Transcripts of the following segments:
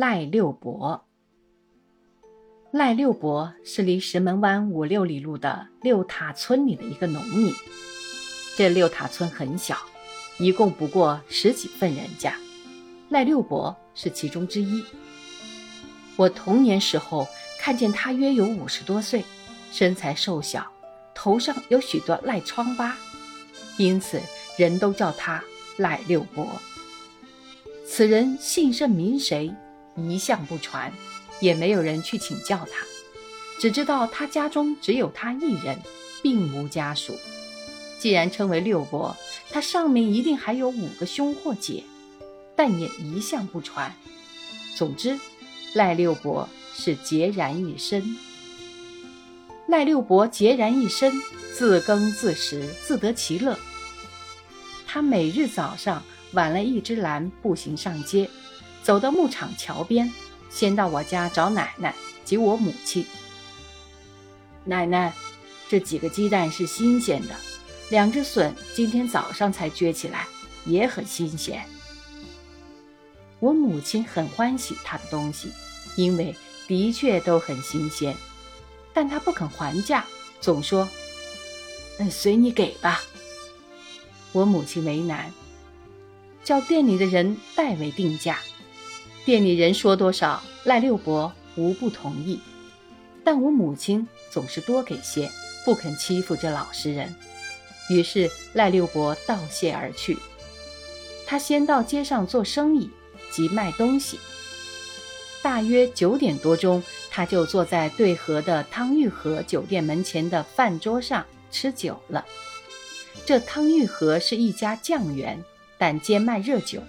赖六伯。赖六伯是离石门湾五六里路的六塔村里的一个农民。这六塔村很小，一共不过十几份人家，赖六伯是其中之一。我童年时候看见他约有五十多岁，身材瘦小，头上有许多赖疮疤，因此人都叫他赖六伯。此人姓甚名谁，一向不传。也没有人去请教他，只知道他家中只有他一人，并无家属。既然称为六伯，他上面一定还有五个兄或姐，但也一向不传。总之，赖六伯是孑然一身。赖六伯孑然一身，自耕自食，自得其乐。他每日早上挽了一只篮，步行上街，走到牧场桥边。先到我家找奶奶及我母亲。奶奶，这几个鸡蛋是新鲜的，两只笋今天早上才撅起来，也很新鲜。我母亲很欢喜他的东西，因为的确都很新鲜，但他不肯还价，总说：“嗯，随你给吧。”我母亲为难，叫店里的人代为定价。店里人说多少，赖六伯无不同意，但我母亲总是多给些，不肯欺负这老实人。于是赖六伯道谢而去。他先到街上做生意，即卖东西。大约九点多钟，他就坐在对河的汤玉和酒店门前的饭桌上吃酒了。这汤玉和是一家酱园，但兼卖热酒。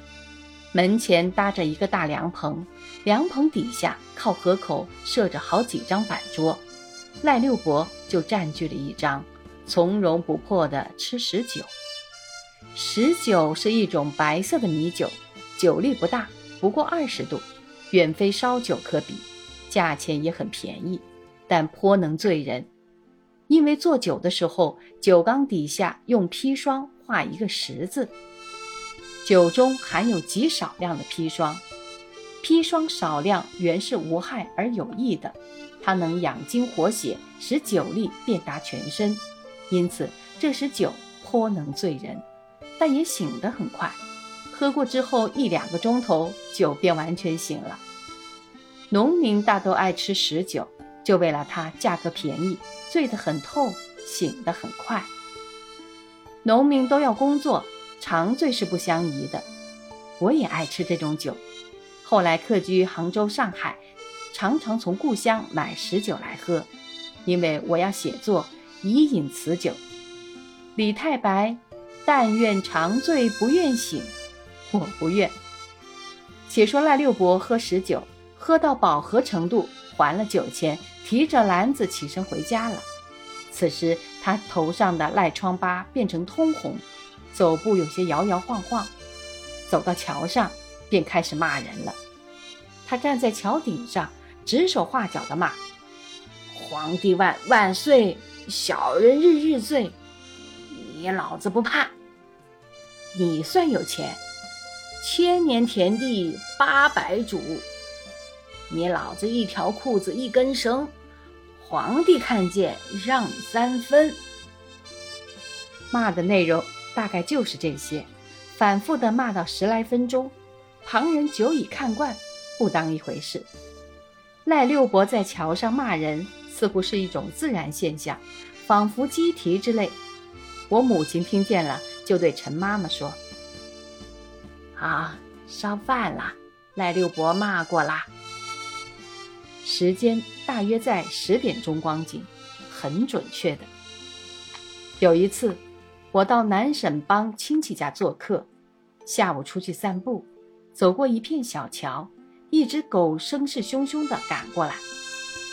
门前搭着一个大凉棚，凉棚底下靠河口设着好几张板桌，赖六伯就占据了一张，从容不迫地吃食酒。食酒是一种白色的米酒，酒力不大，不过二十度，远非烧酒可比，价钱也很便宜，但颇能醉人。因为做酒的时候，酒缸底下用砒霜画一个十字。酒中含有极少量的砒霜，砒霜少量原是无害而有益的，它能养精活血，使酒力遍达全身，因此这时酒颇能醉人，但也醒得很快。喝过之后一两个钟头，酒便完全醒了。农民大都爱吃食酒，就为了它价格便宜，醉得很透，醒得很快。农民都要工作。长醉是不相宜的，我也爱吃这种酒。后来客居杭州、上海，常常从故乡买食酒来喝，因为我要写作，以饮此酒。李太白，但愿长醉不愿醒，我不愿。且说赖六伯喝食酒，喝到饱和程度，还了酒钱，提着篮子起身回家了。此时他头上的赖疮疤变成通红。走步有些摇摇晃晃，走到桥上，便开始骂人了。他站在桥顶上，指手画脚地骂：“皇帝万万岁，小人日日醉，你老子不怕。你算有钱，千年田地八百主，你老子一条裤子一根绳，皇帝看见让三分。”骂的内容。大概就是这些，反复的骂到十来分钟，旁人久已看惯，不当一回事。赖六伯在桥上骂人，似乎是一种自然现象，仿佛鸡啼之类。我母亲听见了，就对陈妈妈说：“好，烧饭了。赖六伯骂过啦。”时间大约在十点钟光景，很准确的。有一次。我到南沈帮亲戚家做客，下午出去散步，走过一片小桥，一只狗声势汹汹地赶过来，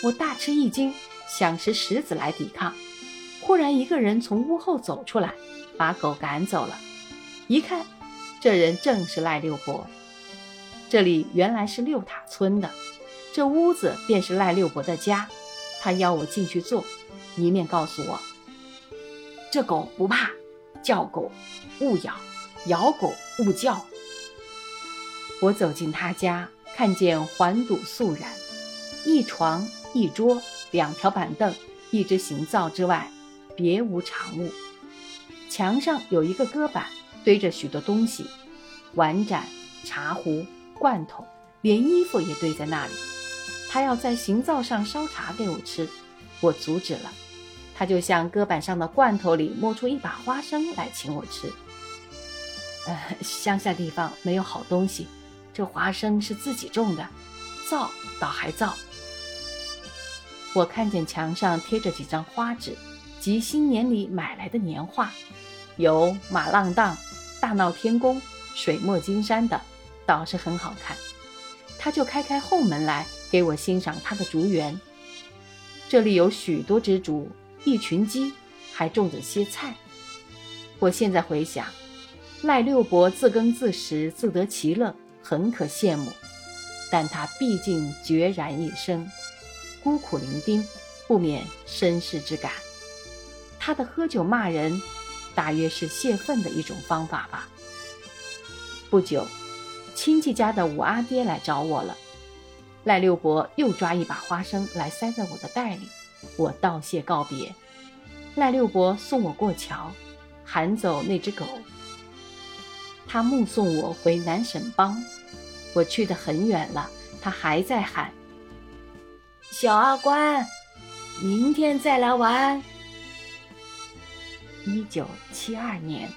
我大吃一惊，想使石子来抵抗，忽然一个人从屋后走出来，把狗赶走了。一看，这人正是赖六伯。这里原来是六塔村的，这屋子便是赖六伯的家。他邀我进去坐，一面告诉我，这狗不怕。叫狗勿咬，咬狗勿叫。我走进他家，看见环堵肃然，一床一桌两条板凳一只行灶之外，别无长物。墙上有一个搁板，堆着许多东西，碗盏、茶壶、罐头，连衣服也堆在那里。他要在行灶上烧茶给我吃，我阻止了。他就向搁板上的罐头里摸出一把花生来请我吃。呃，乡下地方没有好东西，这花生是自己种的，造倒还造。我看见墙上贴着几张花纸，即新年里买来的年画，有马浪荡、大闹天宫、水墨金山的，倒是很好看。他就开开后门来给我欣赏他的竹园，这里有许多只竹。一群鸡，还种着些菜。我现在回想，赖六伯自耕自食，自得其乐，很可羡慕。但他毕竟决然一生，孤苦伶仃，不免身世之感。他的喝酒骂人，大约是泄愤的一种方法吧。不久，亲戚家的五阿爹来找我了。赖六伯又抓一把花生来塞在我的袋里。我道谢告别，赖六伯送我过桥，喊走那只狗。他目送我回南沈帮，我去得很远了，他还在喊：“小阿关，明天再来玩。”一九七二年。